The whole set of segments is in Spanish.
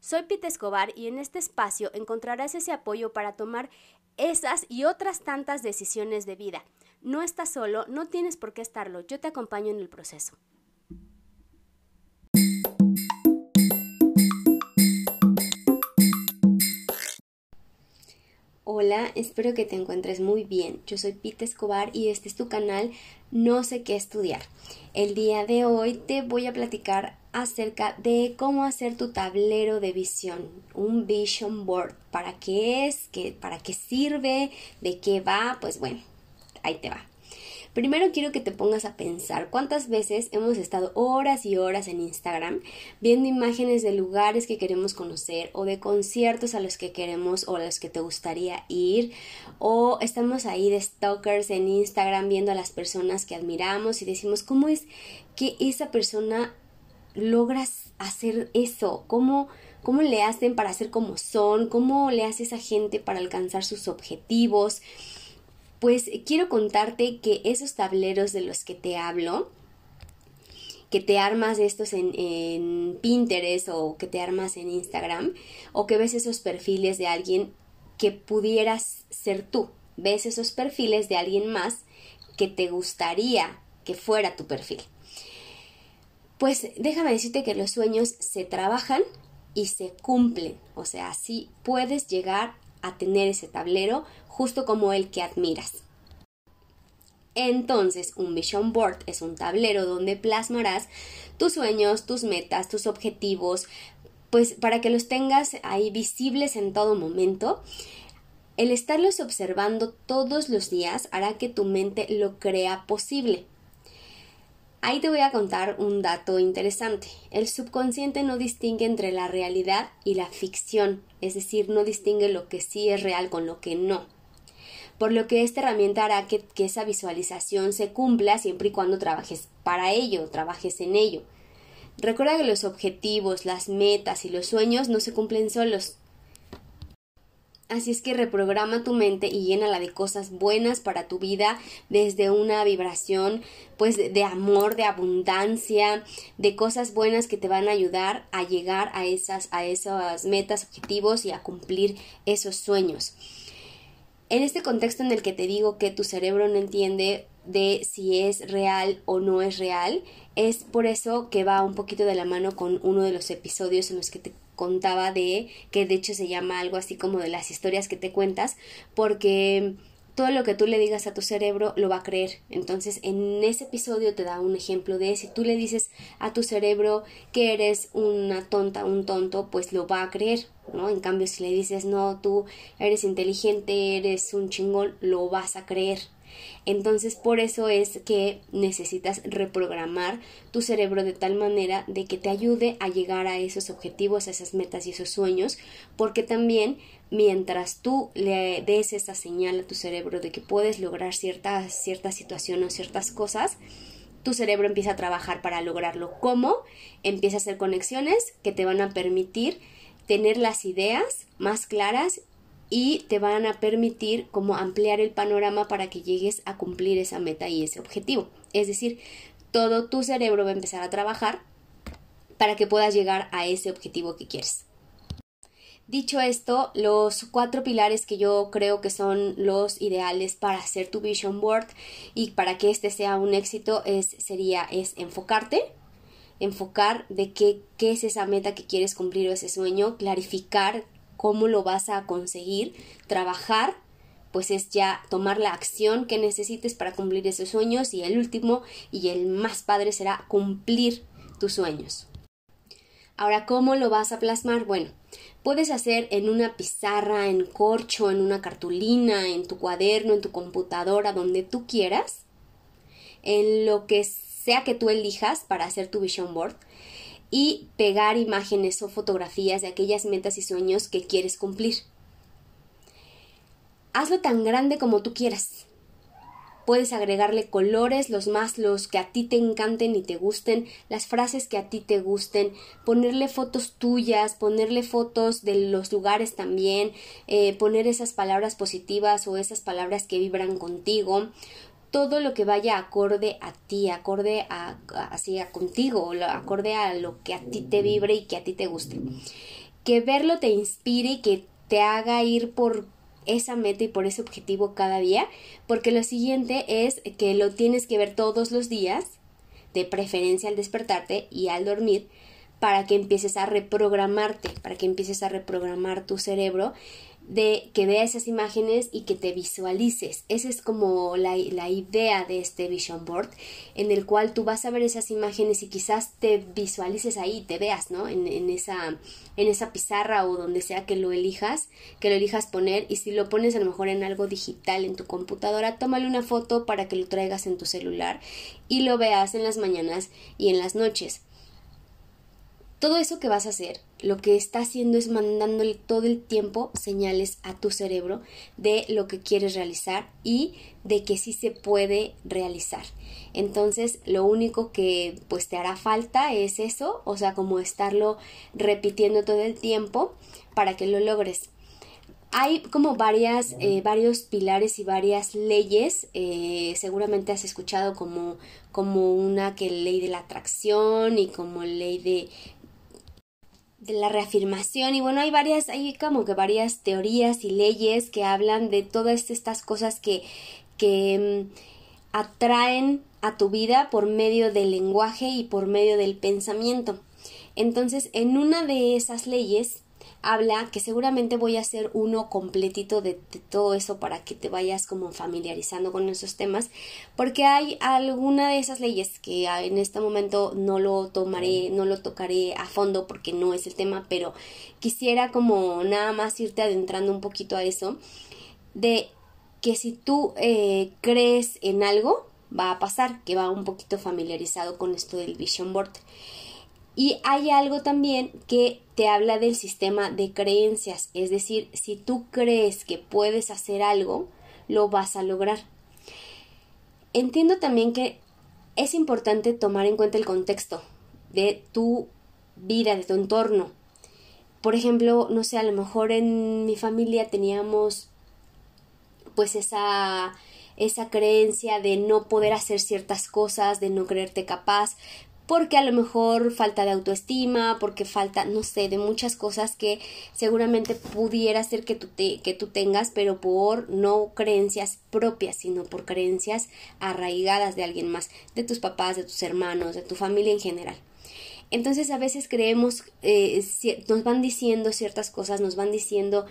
Soy Pete Escobar y en este espacio encontrarás ese apoyo para tomar esas y otras tantas decisiones de vida. No estás solo, no tienes por qué estarlo, yo te acompaño en el proceso. Hola, espero que te encuentres muy bien. Yo soy Pete Escobar y este es tu canal No sé qué estudiar. El día de hoy te voy a platicar acerca de cómo hacer tu tablero de visión, un vision board. ¿Para qué es? ¿Qué, ¿Para qué sirve? ¿De qué va? Pues bueno, ahí te va. Primero quiero que te pongas a pensar cuántas veces hemos estado horas y horas en Instagram viendo imágenes de lugares que queremos conocer o de conciertos a los que queremos o a los que te gustaría ir o estamos ahí de stalkers en Instagram viendo a las personas que admiramos y decimos cómo es que esa persona logras hacer eso? ¿Cómo, ¿Cómo le hacen para ser como son? ¿Cómo le hace esa gente para alcanzar sus objetivos? Pues quiero contarte que esos tableros de los que te hablo, que te armas estos en, en, Pinterest o que te armas en Instagram o que ves esos perfiles de alguien que pudieras ser tú, ves esos perfiles de alguien más que te gustaría que fuera tu perfil. Pues déjame decirte que los sueños se trabajan y se cumplen. O sea, sí puedes llegar a tener ese tablero justo como el que admiras. Entonces, un vision board es un tablero donde plasmarás tus sueños, tus metas, tus objetivos, pues para que los tengas ahí visibles en todo momento. El estarlos observando todos los días hará que tu mente lo crea posible. Ahí te voy a contar un dato interesante. El subconsciente no distingue entre la realidad y la ficción, es decir, no distingue lo que sí es real con lo que no. Por lo que esta herramienta hará que, esa visualización se cumpla siempre y cuando trabajes para ello, trabajes en ello. Recuerda que los objetivos, las metas y los sueños no se cumplen solos, Así es que reprograma tu mente y llénala de cosas buenas para tu vida, desde una vibración pues de amor, de abundancia, de cosas buenas que te van a ayudar a llegar a esas a esas metas, objetivos y a cumplir esos sueños. En este contexto en el que te digo que tu cerebro no entiende de si es real o no es real, es por eso que va un poquito de la mano con uno de los episodios en los que te contaba de que de hecho se llama algo así como de las historias que te cuentas porque todo lo que tú le digas a tu cerebro lo va a creer. Entonces, en ese episodio te da un ejemplo de si tú le dices a tu cerebro que eres una tonta, un tonto, pues lo va a creer, ¿no? En cambio, si le dices, no, tú eres inteligente, eres un chingón, lo vas a creer. Entonces por eso es que necesitas reprogramar tu cerebro de tal manera de que te ayude a llegar a esos objetivos, a esas metas y esos sueños, porque también mientras tú le des esa señal a tu cerebro de que puedes lograr cierta, cierta situación o ciertas cosas, tu cerebro empieza a trabajar para lograrlo. ¿Cómo? Empieza a hacer conexiones que te van a permitir tener las ideas más claras y te van a permitir como ampliar el panorama para que llegues a cumplir esa meta y ese objetivo. Es decir, todo tu cerebro va a empezar a trabajar para que puedas llegar a ese objetivo que quieres. Dicho esto, los cuatro pilares que yo creo que son los ideales para hacer tu vision board y para que este sea un éxito es sería es enfocarte, enfocar de qué, qué es esa meta que quieres cumplir o ese sueño, clarificar cómo lo vas a conseguir, trabajar, pues es ya tomar la acción que necesites para cumplir esos sueños y el último y el más padre será cumplir tus sueños. Ahora, ¿cómo lo vas a plasmar? Bueno, puedes hacer en una pizarra, en corcho, en una cartulina, en tu cuaderno, en tu computadora, donde tú quieras, en lo que sea que tú elijas para hacer tu vision board y pegar imágenes o fotografías de aquellas metas y sueños que quieres cumplir. hazlo tan grande como tú quieras. Puedes agregarle colores, los más los que a ti te encanten y te gusten, las frases que a ti te gusten, ponerle fotos tuyas, ponerle fotos de los lugares también, eh, poner esas palabras positivas o esas palabras que vibran contigo, todo lo que vaya acorde a ti, acorde a, así a contigo, acorde a lo que a ti te vibre y que a ti te guste. Que verlo te inspire y que te haga ir por esa meta y por ese objetivo cada día, porque lo siguiente es que lo tienes que ver todos los días, de preferencia al despertarte y al dormir, para que empieces a reprogramarte, para que empieces a reprogramar tu cerebro de que vea esas imágenes y que te visualices. Esa es como la, idea de este vision board, en el cual tú vas a ver esas imágenes y quizás te visualices ahí, te veas, ¿no? En, en, esa, en esa pizarra o donde sea que lo elijas, que lo elijas poner. Y si lo pones a lo mejor en algo digital en tu computadora, tómale una foto para que lo traigas en tu celular y lo veas en las mañanas y en las noches. Todo eso que vas a hacer, lo que está haciendo es mandándole todo el tiempo señales a tu cerebro de lo que quieres realizar y de que sí se puede realizar. Entonces, lo único que pues te hará falta es eso, o sea, como estarlo repitiendo todo el tiempo para que lo logres hay como varias, eh, varios pilares y varias leyes. Eh, seguramente has escuchado como, como una que ley de la atracción y como ley de de la reafirmación. Y bueno hay varias hay como que varias teorías y leyes que hablan de todas estas cosas que que mm, atraen a tu vida por medio del lenguaje y por medio del pensamiento. Entonces en una de esas leyes habla que seguramente voy a hacer uno completito de, todo eso para que te vayas como familiarizando con esos temas porque hay alguna de esas leyes que en este momento no lo tomaré no lo tocaré a fondo porque no es el tema pero quisiera como nada más irte adentrando un poquito a eso de que si tú eh, crees en algo va a pasar que va un poquito familiarizado con esto del vision board y hay algo también que te habla del sistema de creencias, es decir, si tú crees que puedes hacer algo, lo vas a lograr. Entiendo también que es importante tomar en cuenta el contexto de tu vida, de tu entorno. Por ejemplo, no sé, a lo mejor en mi familia teníamos pues esa esa creencia de no poder hacer ciertas cosas, de no creerte capaz, porque a lo mejor falta de autoestima, porque falta, no sé, de muchas cosas que seguramente pudiera ser que tú, tengas, pero por no creencias propias, sino por creencias arraigadas de alguien más, de tus papás, de tus hermanos, de tu familia en general. Entonces a veces creemos, eh, nos van diciendo ciertas cosas, nos van diciendo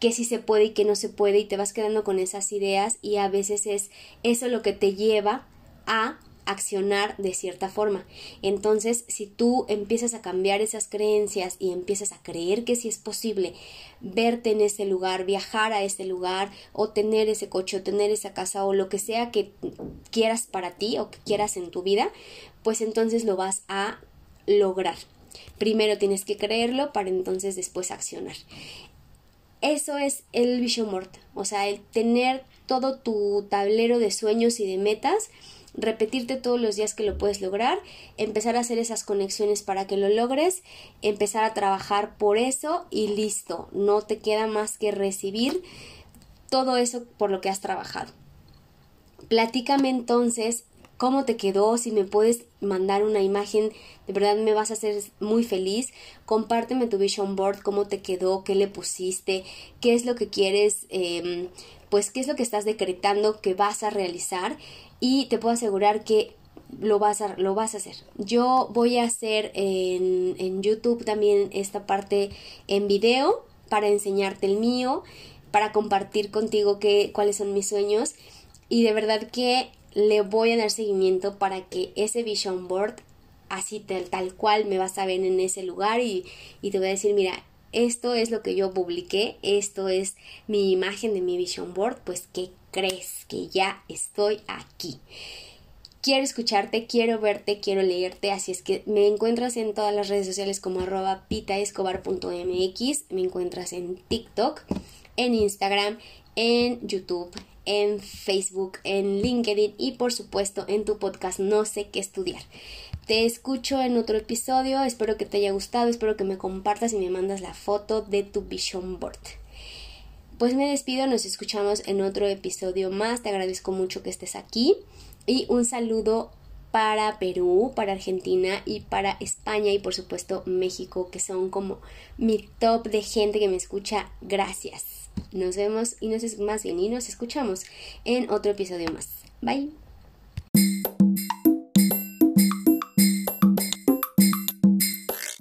que sí se puede y que no se puede y te vas quedando con esas ideas y a veces es eso lo que te lleva a accionar de cierta forma. Entonces, si tú empiezas a cambiar esas creencias y empiezas a creer que sí es posible verte en ese lugar, viajar a ese lugar o tener ese coche o tener esa casa o lo que sea que quieras para ti o que quieras en tu vida, pues entonces lo vas a lograr. Primero tienes que creerlo para entonces después accionar. Eso es el vision board, o sea, el tener todo tu tablero de sueños y de metas repetirte todos los días que lo puedes lograr, empezar a hacer esas conexiones para que lo logres, empezar a trabajar por eso y listo, no te queda más que recibir todo eso por lo que has trabajado. Platícame entonces cómo te quedó, si me puedes mandar una imagen, de verdad me vas a hacer muy feliz. Compárteme tu vision board, cómo te quedó, qué le pusiste, qué es lo que quieres, em, pues qué es lo que estás decretando que vas a realizar y te puedo asegurar que lo vas a, lo vas a hacer. Yo voy a hacer en, YouTube también esta parte en video para enseñarte el mío, para compartir contigo que, cuáles son mis sueños y de verdad que le voy a dar seguimiento para que ese vision board así tal, tal cual me vas a ver en ese lugar y, y te voy a decir, mira, esto es lo que yo publiqué, esto es mi imagen de mi vision board, pues qué crees que ya estoy aquí. Quiero escucharte, quiero verte, quiero leerte, así es que me encuentras en todas las redes sociales como arroba pitaescobar.mx, me encuentras en TikTok, en Instagram en YouTube, en Facebook, en LinkedIn y por supuesto en tu podcast No sé qué estudiar. Te escucho en otro episodio, espero que te haya gustado, espero que me compartas y me mandas la foto de tu vision board. Pues me despido, nos escuchamos en otro episodio más, te agradezco mucho que estés aquí y un saludo para Perú, para Argentina y para España y por supuesto México, que son como mi top de gente que me escucha. Gracias. Nos vemos y nos más bien y nos escuchamos en otro episodio más. Bye.